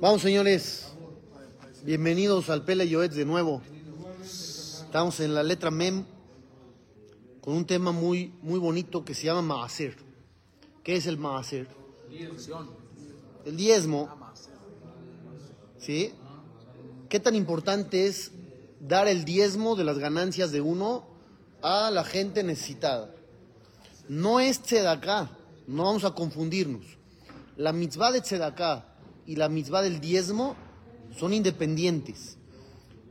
Vamos, señores. Bienvenidos al Pele Yoetz de nuevo. Estamos en la letra Mem con un tema muy, muy bonito que se llama Maaser. ¿Qué es el Maaser? El diezmo. ¿Sí? ¿Qué tan importante es dar el diezmo de las ganancias de uno a la gente necesitada? No es tzedaká, no vamos a confundirnos. La mitzvah de tzedaká y la mitzvah del diezmo son independientes.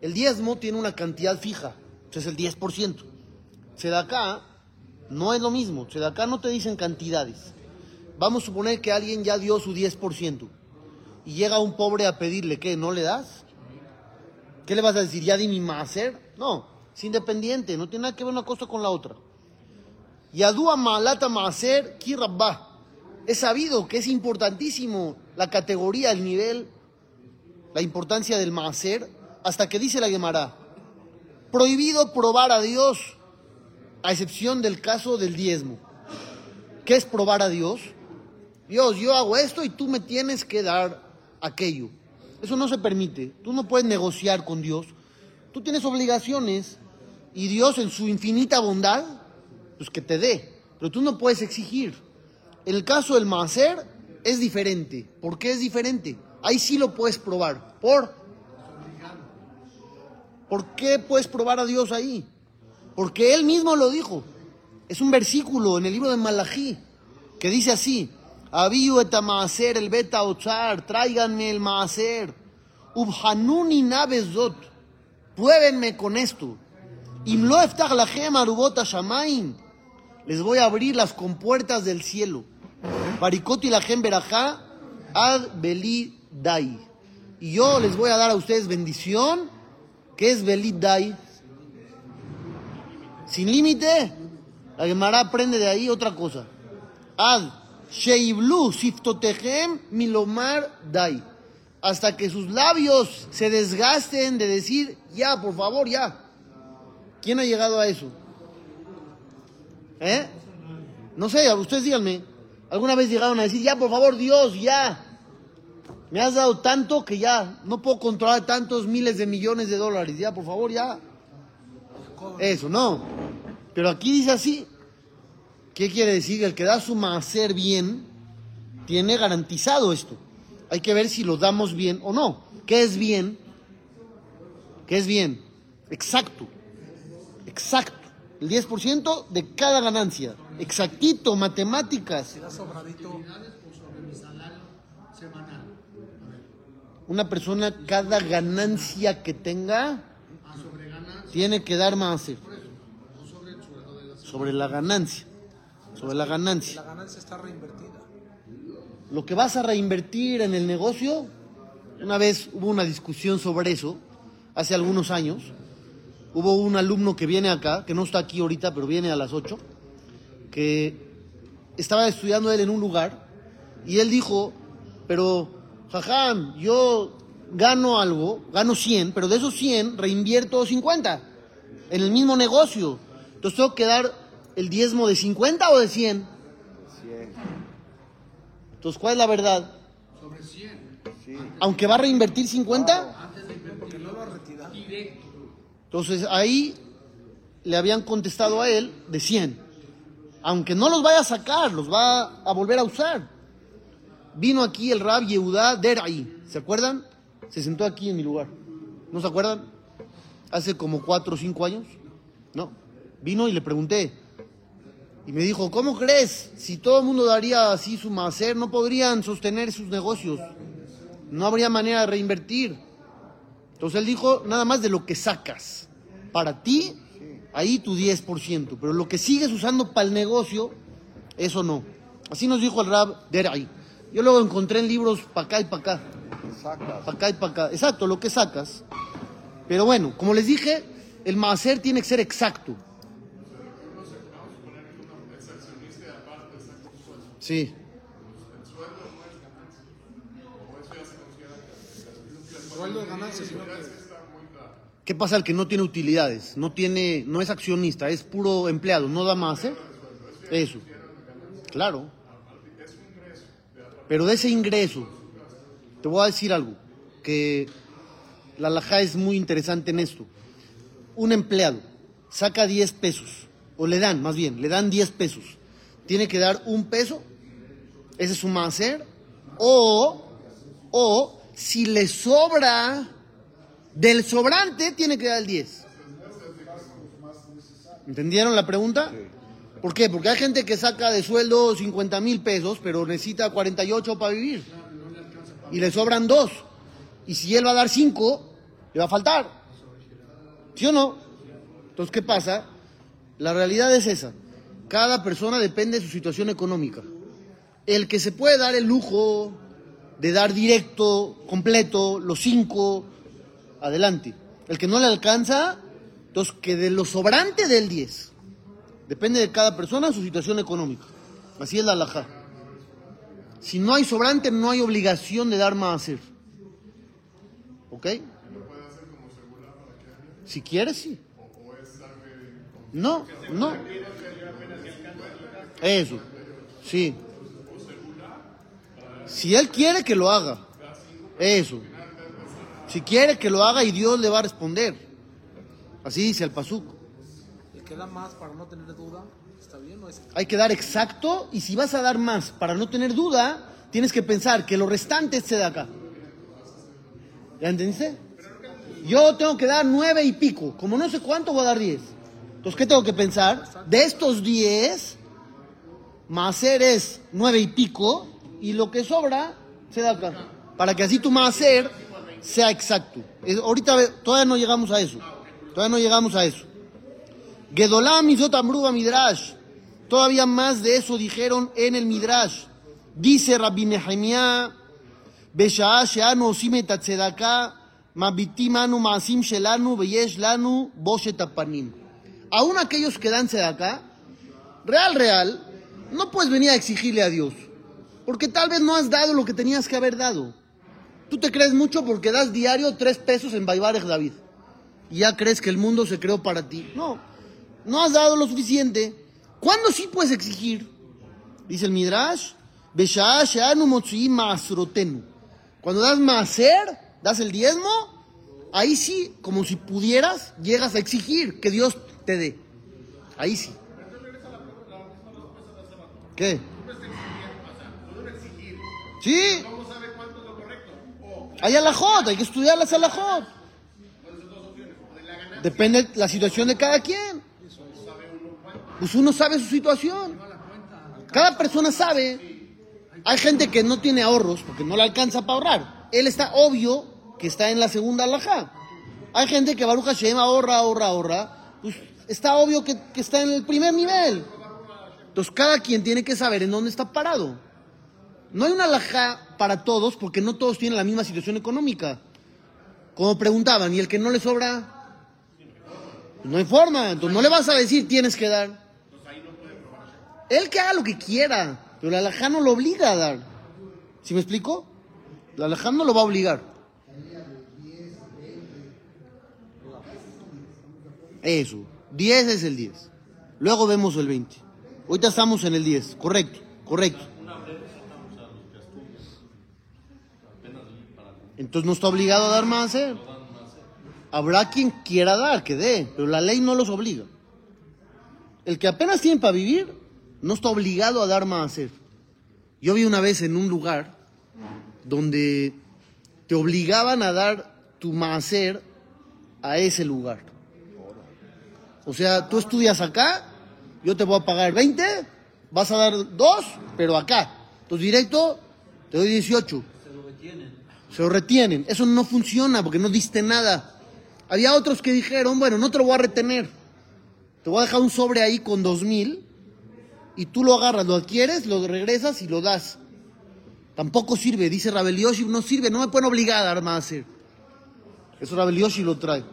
El diezmo tiene una cantidad fija, es el 10%. Tzedaká no es lo mismo, tzedaká no te dicen cantidades. Vamos a suponer que alguien ya dio su 10% y llega un pobre a pedirle, ¿qué? ¿No le das? ¿Qué le vas a decir? ¿Ya di mi maser? No, es independiente, no tiene nada que ver una cosa con la otra. Yadua malata maser kirabba. Es sabido que es importantísimo la categoría, el nivel, la importancia del maser, hasta que dice la Gemara. Prohibido probar a Dios, a excepción del caso del diezmo. ¿Qué es probar a Dios? Dios, yo hago esto y tú me tienes que dar aquello. Eso no se permite. Tú no puedes negociar con Dios. Tú tienes obligaciones y Dios en su infinita bondad, pues que te dé. Pero tú no puedes exigir. El caso del Maaser es diferente. ¿Por qué es diferente? Ahí sí lo puedes probar. ¿Por? ¿Por qué puedes probar a Dios ahí? Porque Él mismo lo dijo. Es un versículo en el libro de Malají que dice así. Abiu et el beta ochar, tráiganme el maaser. Ubhanuni nabezot, pruébenme con esto. Imlo eftach shamaim. Les voy a abrir las compuertas del cielo. Parikoti lachem berajá ad beli dai. Y yo les voy a dar a ustedes bendición. ¿Qué es beli dai? Sin límite. La Gemara aprende de ahí otra cosa. Ad Sheiblu siftotehem milomar dai. Hasta que sus labios se desgasten de decir, ya, por favor, ya. ¿Quién ha llegado a eso? ¿Eh? No sé, ustedes díganme. ¿Alguna vez llegaron a decir, ya, por favor, Dios, ya? Me has dado tanto que ya no puedo controlar tantos miles de millones de dólares. Ya, por favor, ya. Eso, no. Pero aquí dice así. ¿Qué quiere decir? El que da su macer bien tiene garantizado esto. Hay que ver si lo damos bien o no. ¿Qué es bien? ¿Qué es bien? Exacto. Exacto. El 10% de cada ganancia. Exactito, matemáticas. Una persona, cada ganancia que tenga, tiene que dar más. Sobre la ganancia sobre la ganancia. La ganancia está reinvertida. Lo que vas a reinvertir en el negocio, una vez hubo una discusión sobre eso, hace algunos años. Hubo un alumno que viene acá, que no está aquí ahorita, pero viene a las 8, que estaba estudiando él en un lugar y él dijo, pero, jajam, yo gano algo, gano 100, pero de esos 100 reinvierto 50 en el mismo negocio. Entonces tengo que dar el diezmo de 50 o de 100? 100. Entonces, ¿cuál es la verdad? Sobre 100. Sí. Aunque va a reinvertir 50? antes de porque no lo ha retirado. Directo. Entonces, ahí le habían contestado a él de 100. Aunque no los vaya a sacar, los va a volver a usar. Vino aquí el Rab Yehudá Derai. ¿Se acuerdan? Se sentó aquí en mi lugar. ¿No se acuerdan? Hace como 4 o 5 años. No. Vino y le pregunté, y me dijo, ¿cómo crees? Si todo el mundo daría así su macer, no podrían sostener sus negocios. No habría manera de reinvertir. Entonces él dijo, nada más de lo que sacas. Para ti, ahí tu 10%. Pero lo que sigues usando para el negocio, eso no. Así nos dijo el Rab Derai. Yo luego encontré en libros para acá y para acá. Para acá y para acá. Exacto, lo que sacas. Pero bueno, como les dije, el macer tiene que ser exacto. Sí. ¿Qué pasa al que no tiene utilidades? No tiene, no es accionista, es puro empleado, no da más, ¿eh? Eso. Claro. Pero de ese ingreso, te voy a decir algo, que la alajá es muy interesante en esto. Un empleado saca 10 pesos, o le dan, más bien, le dan 10 pesos. Tiene que dar un peso, ese es su macer, o, o si le sobra del sobrante, tiene que dar el 10. ¿Entendieron la pregunta? ¿Por qué? Porque hay gente que saca de sueldo 50 mil pesos, pero necesita 48 para vivir. Y le sobran dos. Y si él va a dar cinco, le va a faltar. ¿Sí o no? Entonces, ¿qué pasa? La realidad es esa. Cada persona depende de su situación económica. El que se puede dar el lujo de dar directo, completo, los cinco, adelante. El que no le alcanza, entonces que de lo sobrante del 10. Depende de cada persona su situación económica. Así es la alajá. Si no hay sobrante, no hay obligación de dar más hacer. ¿Ok? Si quieres, sí. No, no. Eso, sí. Si él quiere que lo haga, eso. Si quiere que lo haga y Dios le va a responder. Así dice el pasuk. El que da más para no tener duda, ¿está bien o es? Hay que dar exacto y si vas a dar más para no tener duda, tienes que pensar que lo restante es de acá. ¿Ya entendiste? Yo tengo que dar nueve y pico. Como no sé cuánto, voy a dar diez. Entonces, ¿qué tengo que pensar? De estos diez, hacer es nueve y pico y lo que sobra se da acá. Para que así tu hacer sea exacto. Ahorita todavía no llegamos a eso. Todavía no llegamos a eso. Gedolam midrash. Todavía más de eso dijeron en el midrash. Dice Rabbi Nehemiah, Beshaa she'anu osime tatzedaká, mabitim anu maasim shelanu, beyesh lanu, boshet apanim. Aún aquellos que dan acá, real, real, no puedes venir a exigirle a Dios. Porque tal vez no has dado lo que tenías que haber dado. Tú te crees mucho porque das diario tres pesos en Baibarej David. Y ya crees que el mundo se creó para ti. No, no has dado lo suficiente. ¿Cuándo sí puedes exigir? Dice el Midrash. Cuando das maaser, das el diezmo, ahí sí, como si pudieras, llegas a exigir que Dios te dé. Ahí sí. ¿Qué? Sí. Hay alajot, hay que estudiar las alajot. Depende de la situación de cada quien. Pues uno sabe su situación. Cada persona sabe. Hay gente que no tiene ahorros porque no le alcanza para ahorrar. Él está obvio que está en la segunda alajá. Hay gente que Baruch Hashem ahorra, ahorra, ahorra. Pues está obvio que, que está en el primer nivel. Entonces cada quien tiene que saber en dónde está parado. No hay una alajá para todos porque no todos tienen la misma situación económica. Como preguntaban, ¿y el que no le sobra? Pues no hay forma. Entonces no le vas a decir tienes que dar. Él que haga lo que quiera, pero la alajá no lo obliga a dar. ¿Sí me explico? La alajá no lo va a obligar. Eso. 10 es el 10. Luego vemos el 20. Ahorita estamos en el 10. Correcto, correcto. Entonces no está obligado a dar más. ¿eh? Habrá quien quiera dar, que dé, pero la ley no los obliga. El que apenas tiene para vivir, no está obligado a dar más. ¿eh? Yo vi una vez en un lugar donde te obligaban a dar tu maaser a ese lugar. O sea, tú estudias acá, yo te voy a pagar 20, vas a dar 2, pero acá. Entonces directo, te doy 18. Se lo retienen. Eso no funciona porque no diste nada. Había otros que dijeron, bueno, no te lo voy a retener. Te voy a dejar un sobre ahí con 2000 y tú lo agarras, lo adquieres, lo regresas y lo das. Tampoco sirve, dice Rabel Yoshi, no sirve, no me pueden obligar a dar más. Eso Rabel Yoshi lo trae.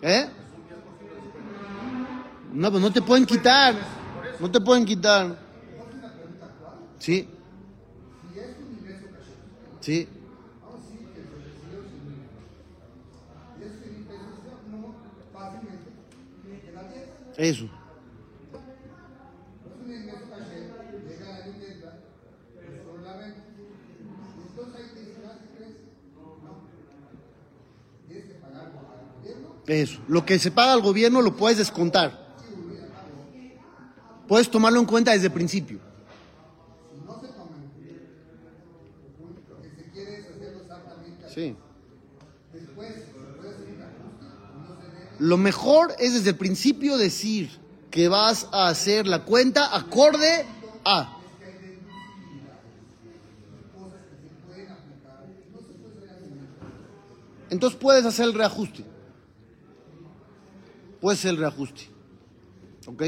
¿Eh? No, pues no te pueden quitar. No te pueden quitar. Sí. Sí. Eso. Eso. Lo que se paga al gobierno lo puedes descontar. Puedes tomarlo en cuenta desde el principio. Si no se lo que se quiere es hacerlo exactamente. Sí. Lo mejor es desde el principio decir que vas a hacer la cuenta acorde a. Entonces puedes hacer el reajuste. Puedes hacer el reajuste. ¿Ok?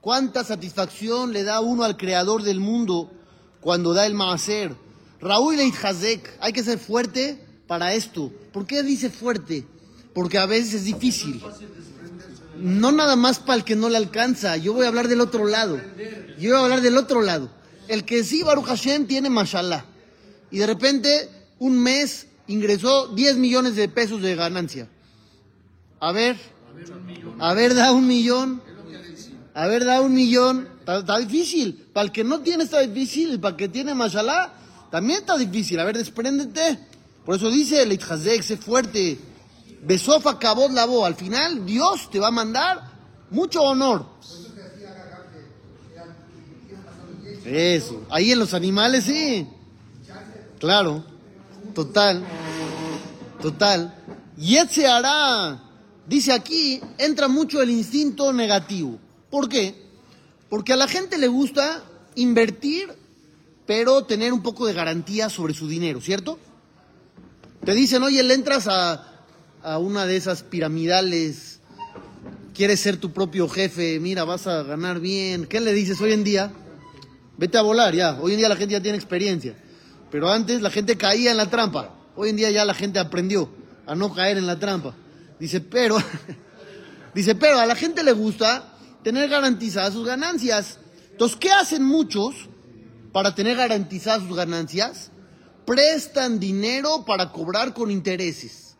¿Cuánta satisfacción le da uno al creador del mundo cuando da el maaser? Raúl Hazek, hay que ser fuerte para esto. ¿Por qué dice fuerte? Porque a veces es difícil. No nada más para el que no le alcanza. Yo voy a hablar del otro lado. Yo voy a hablar del otro lado. El que sí, Baruch Hashem, tiene mashallah. Y de repente, un mes ingresó 10 millones de pesos de ganancia. A ver, a ver, da un millón. A ver, da un millón. Está, difícil. Para el que no tiene está difícil. Para el que tiene mashallah, también está difícil. A ver, despréndete. Por eso dice el Itchazek, sé fuerte. Besofa acabó la voz. Al final, Dios te va a mandar mucho honor. Eso. Ahí en los animales, sí. Claro. Total. Total. Y se hará. Dice aquí, entra mucho el instinto negativo. ¿Por qué? Porque a la gente le gusta invertir, pero tener un poco de garantía sobre su dinero, ¿cierto? Te dicen, oye, le entras a, una de esas piramidales, quieres ser tu propio jefe, mira, vas a ganar bien. ¿Qué le dices hoy en día? Vete a volar ya. Hoy en día la gente ya tiene experiencia. Pero antes la gente caía en la trampa. Hoy en día ya la gente aprendió a no caer en la trampa. Dice, pero, dice, pero a la gente le gusta tener garantizadas sus ganancias. Entonces, ¿qué hacen muchos para tener garantizadas sus ganancias? Prestan dinero para cobrar con intereses.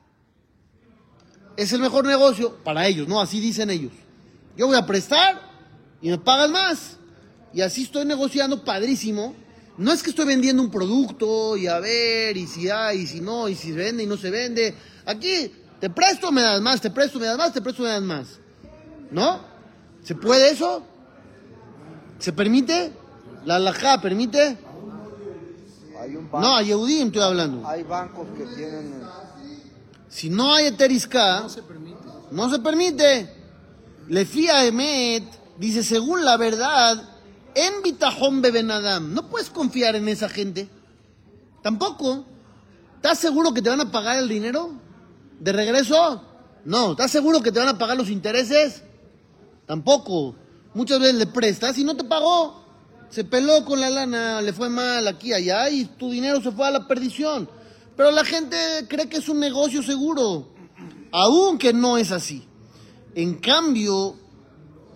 Es el mejor negocio para ellos, ¿no? Así dicen ellos. Yo voy a prestar y me pagan más. Y así estoy negociando padrísimo. No es que estoy vendiendo un producto y a ver, y si hay, y si no, y si se vende y no se vende. Aquí, te presto, me das más, te presto, me das más, te presto, me das más. ¿No? ¿Se puede eso? ¿Se permite? ¿La alajá permite? No, a Yehudim estoy hablando. Hay bancos que tienen... Si no hay eterisca, no se permite. No se permite. Le fía Emet, dice, según la verdad, en Bitajón Bebenadam, no puedes confiar en esa gente. Tampoco. ¿Estás seguro que te van a pagar el dinero? ¿De regreso? No. ¿Estás seguro que te van a pagar los intereses? Tampoco. Muchas veces le prestas y no te pagó se peló con la lana, le fue mal aquí, allá y tu dinero se fue a la perdición. Pero la gente cree que es un negocio seguro, aunque no es así. En cambio,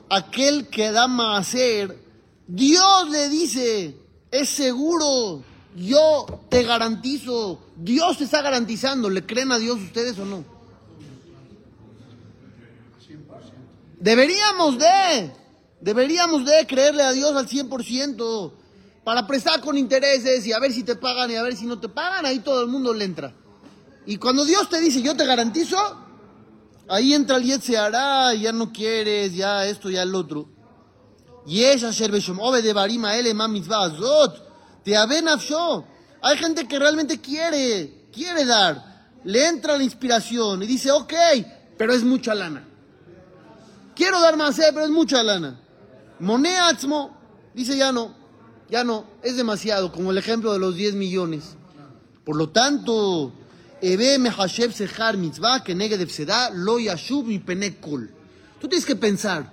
aquel que da más hacer, Dios le dice, es seguro, yo te garantizo, Dios te está garantizando, ¿le creen a Dios ustedes o no? Deberíamos de. Deberíamos de creerle a Dios al 100% para prestar con intereses y a ver si te pagan y a ver si no te pagan, ahí todo el mundo le entra. Y cuando Dios te dice, yo te garantizo, ahí entra el Yet se hará, ya no quieres, ya esto, ya el otro. Y esa de Barima te Hay gente que realmente quiere, quiere dar, le entra la inspiración y dice, ok, pero es mucha lana. Quiero dar más, eh, pero es mucha lana. Moneatzmo, dice ya no, ya no, es demasiado, como el ejemplo de los 10 millones. Por lo tanto, Ebe Mehashev Sehar Mitzvah, que negue de lo yashub mi penekol. Tú tienes que pensar,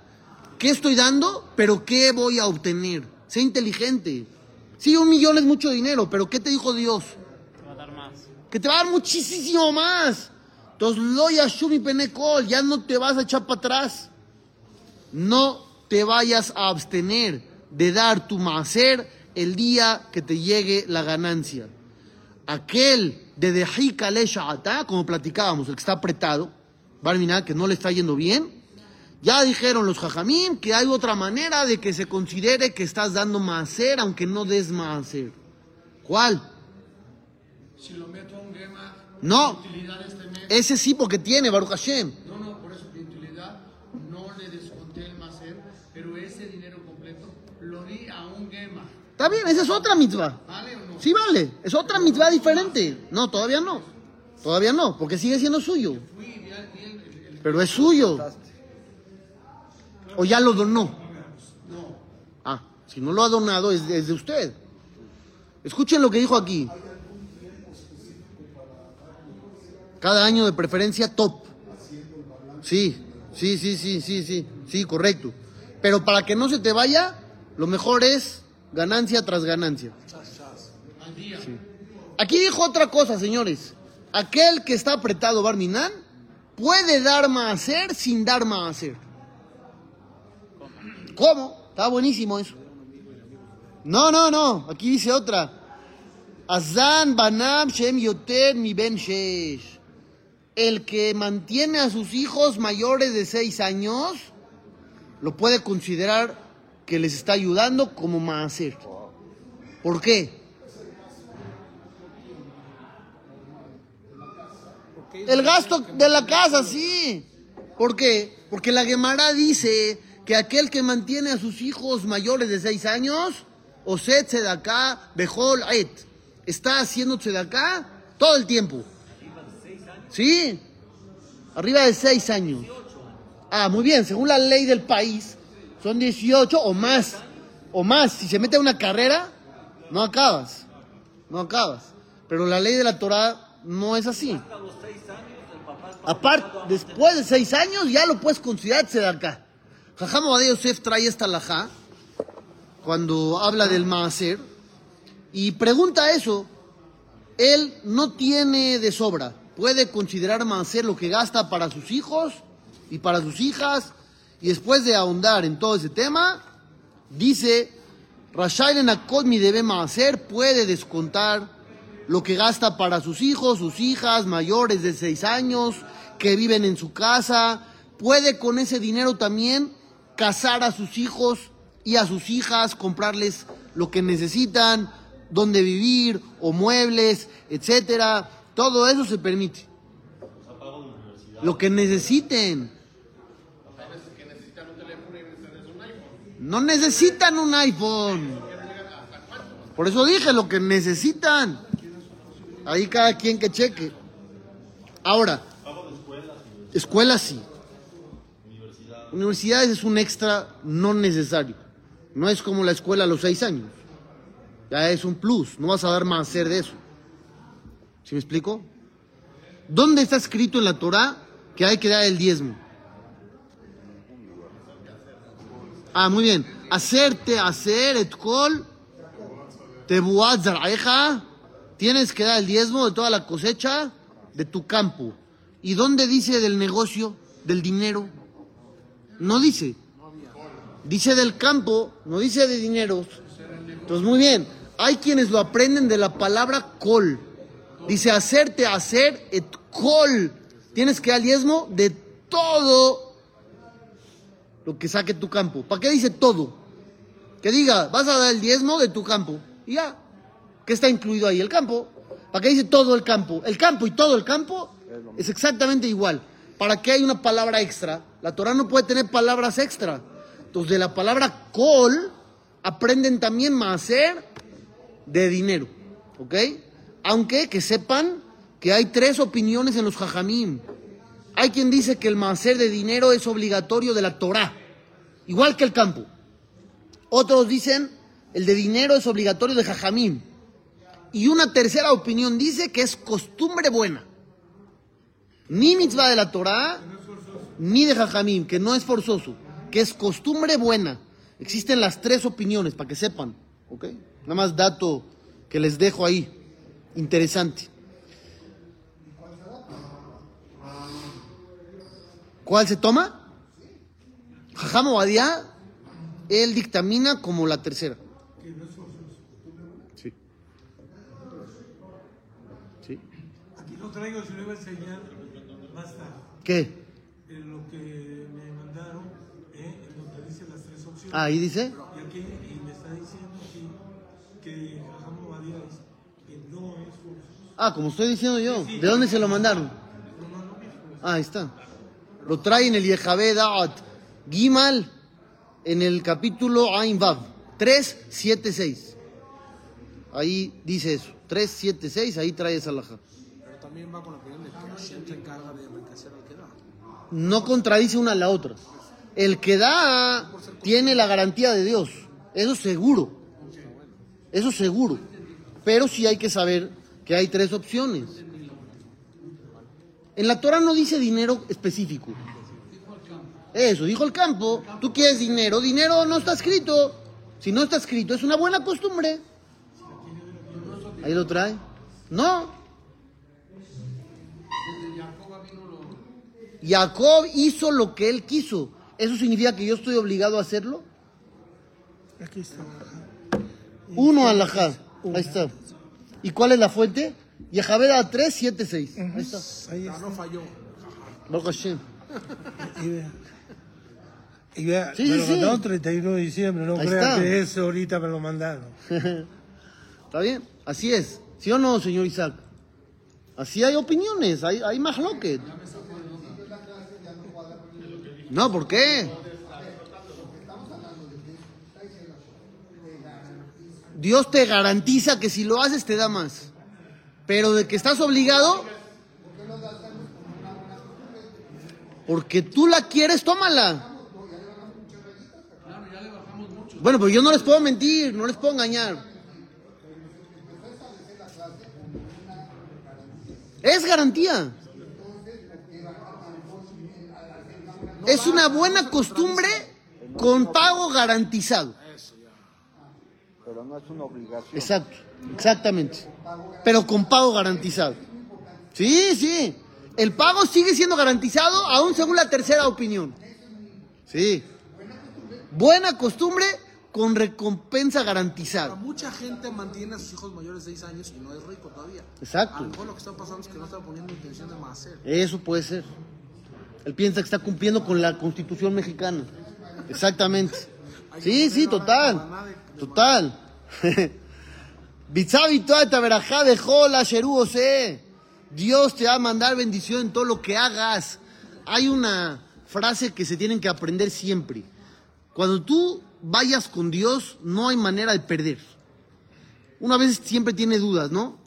¿qué estoy dando? Pero ¿qué voy a obtener? Sé inteligente. Sí, un millón es mucho dinero, pero ¿qué te dijo Dios? Te va a dar más. Que te va a dar muchísimo más. Entonces, lo yashub mi penekol, ya no te vas a echar para atrás. No te vayas a abstener de dar tu macer el día que te llegue la ganancia. Aquel de Dejika Sha'ata, como platicábamos, el que está apretado, Barminá, que no le está yendo bien, ya dijeron los jajamim que hay otra manera de que se considere que estás dando macer aunque no des macer. ¿Cuál? Si lo meto a un Gema, No. este. Ese sí porque tiene, Baruch Hashem. No, no, por eso mi utilidad no le desconté el Maser, pero ese dinero completo lo di a un Gema. Está bien, esa es otra mitzvah. ¿Vale o no? Sí vale, es otra mitzvah diferente. No, todavía no. Todavía no, porque sigue siendo suyo. Pero es suyo. O ya lo donó. No, Ah, si no lo ha donado es de, es de usted. Escuchen lo que dijo aquí. Cada año de preferencia top. Sí, sí, sí, sí, sí, sí, sí, correcto. Pero para que no se te vaya, lo mejor es ganancia tras ganancia. Aquí dijo otra cosa, señores. Aquel que está apretado Barminan puede dar hacer sin dar hacer. ¿Cómo? Está buenísimo eso. No, no, no. Aquí dice otra. Azan Banam Shem Yoter mi Ben Shesh. El que mantiene a sus hijos mayores de seis años lo puede considerar que les está ayudando como maaser. ¿Por qué? El gasto de la casa, sí. ¿Por qué? Porque la Gemara dice que aquel que mantiene a sus hijos mayores de seis años, Oset Sedaká, Bejol Et, está haciendo Sedaká todo el tiempo. Sí, arriba de seis años. Ah, muy bien, según la ley del país, son 18 o más. O más, si se mete a una carrera, no acabas. No acabas. Pero la ley de la Torah no es así. Aparte, después de seis años ya lo puedes considerar acá. Jajam Yosef trae esta alajá cuando habla del maaser y pregunta eso. Él no tiene de sobra. Puede considerar maaser lo que gasta para sus hijos y para sus hijas. Y después de ahondar en todo ese tema, dice, Rashailen Akot mi debe maaser puede descontar lo que gasta para sus hijos, sus hijas mayores de seis años, que viven en su casa, puede con ese dinero también casar a sus hijos y a sus hijas, comprarles lo que necesitan, donde vivir o muebles, etcétera. Todo eso se permite. Lo que necesiten. No necesitan un iPhone. Por eso dije lo que necesitan. Ahí cada quien que cheque. Ahora, escuelas sí. Universidades es un extra no necesario. No es como la escuela a los seis años. Ya es un plus. No vas a dar más hacer de eso. ¿Sí me explico? ¿Dónde está escrito en la Torah que hay que dar el diezmo? Ah, muy bien. Hacerte hacer et kol tebuat zar'eja. Tienes que dar el diezmo de toda la cosecha de tu campo. ¿Y dónde dice del negocio, del dinero? No dice. Dice del campo, no dice de dineros. Entonces, muy bien. Hay quienes lo aprenden de la palabra kol. Dice hacerte hacer et kol. Tienes que dar diezmo de todo lo que saque tu campo. ¿Para qué dice todo? Que diga, vas a dar el diezmo de tu campo. Y ya. ¿Qué está incluido ahí? El campo. ¿Para qué dice todo el campo? El campo y todo el campo es exactamente igual. ¿Para qué hay una palabra extra? La Torah no puede tener palabras extra. Entonces, de la palabra kol aprenden también maaser de dinero. ¿Ok? Aunque que sepan que hay tres opiniones en los jajamim. Hay quien dice que el maaser de dinero es obligatorio de la Torah, igual que el campo. Otros dicen el de dinero es obligatorio de jajamim. Y una tercera opinión dice que es costumbre buena. Ni mitzvah de la Torah, ni de jajamim, que no es forzoso, que es costumbre buena. Existen las tres opiniones, para que sepan. ¿Ok? Nada más dato que les dejo ahí. Interesante. ¿Cuál se toma? Jajam Obadiah, él dictamina como la tercera. Sí. Sí. Aquí lo traigo, se lo iba a enseñar más tarde. ¿Qué? Lo que me mandaron, eh, en donde dice las tres opciones. Ah, ahí dice. Y aquí y me está diciendo aquí que Jajam Obadiah que no es forzoso. Ah, como estoy diciendo yo. ¿De dónde se lo mandaron? Ah, ahí está. Lo trae en el Yehavé Da'at Gimal, en el capítulo Ain Vav, 376. Ahí dice eso. 376, ahí trae esa laja. Pero también va con la opinión de que Hashem se encarga de enriquecer al que da. No contradice una a la otra. El que da tiene la garantía de Dios. Eso seguro. Eso seguro. Pero sí hay que saber que hay tres opciones. En la Torah no dice dinero específico. Eso, dijo el campo. Tú quieres dinero. Dinero no está escrito. Si no está escrito, es una buena costumbre. Ahí lo trae. No. Jacob hizo lo que él quiso. ¿Eso significa que yo estoy obligado a hacerlo? Aquí está. Uno alajá. Ahí está. ¿Y cuál es la fuente? Yajabeda 376. Ahí está. Ahí Ah, está. no falló. Baruch Hashem. Y vea. Y vea, Sí, me sí, lo sí. mandaron 31 de diciembre, no Ahí crean está. que eso ahorita me lo mandaron. ¿Está bien? Así es. ¿Sí o no, señor Isaac? Así hay opiniones, hay, hay más loquet. No, ¿por qué? Dios te garantiza que si lo haces te da más. Pero de que estás obligado, porque tú la quieres, tómala. Bueno, pues yo no les puedo mentir, no les puedo engañar. Es garantía. Es una buena costumbre con pago garantizado. Pero no es una obligación. Exacto, exactamente. Pero con pago garantizado. Sí, sí. El pago sigue siendo garantizado aún según la tercera opinión. Sí. Buena costumbre con recompensa garantizada. mucha gente mantiene a sus hijos mayores de 6 años y no es rico todavía. Exacto. A lo mejor lo que está pasando es que no está poniendo intención de más hacer. Eso puede ser. Él piensa que está cumpliendo con la constitución mexicana. Exactamente. Sí, sí, total. Total. Dios te va a mandar bendición en todo lo que hagas. Hay una frase que se tienen que aprender siempre. Cuando tú vayas con Dios, no hay manera de perder. Una vez siempre tiene dudas, ¿no?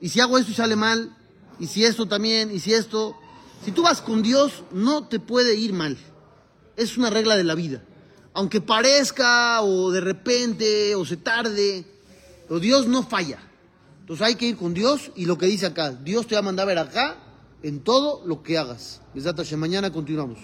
Y si hago esto y sale mal, y si esto también, y si esto. Si tú vas con Dios, no te puede ir mal. Es una regla de la vida. Aunque parezca, o de repente, o se tarde, pero Dios no falla. Entonces hay que ir con Dios y lo que dice acá, Dios te va a mandar a ver acá en todo lo que hagas. Besat Hashem. Mañana continuamos.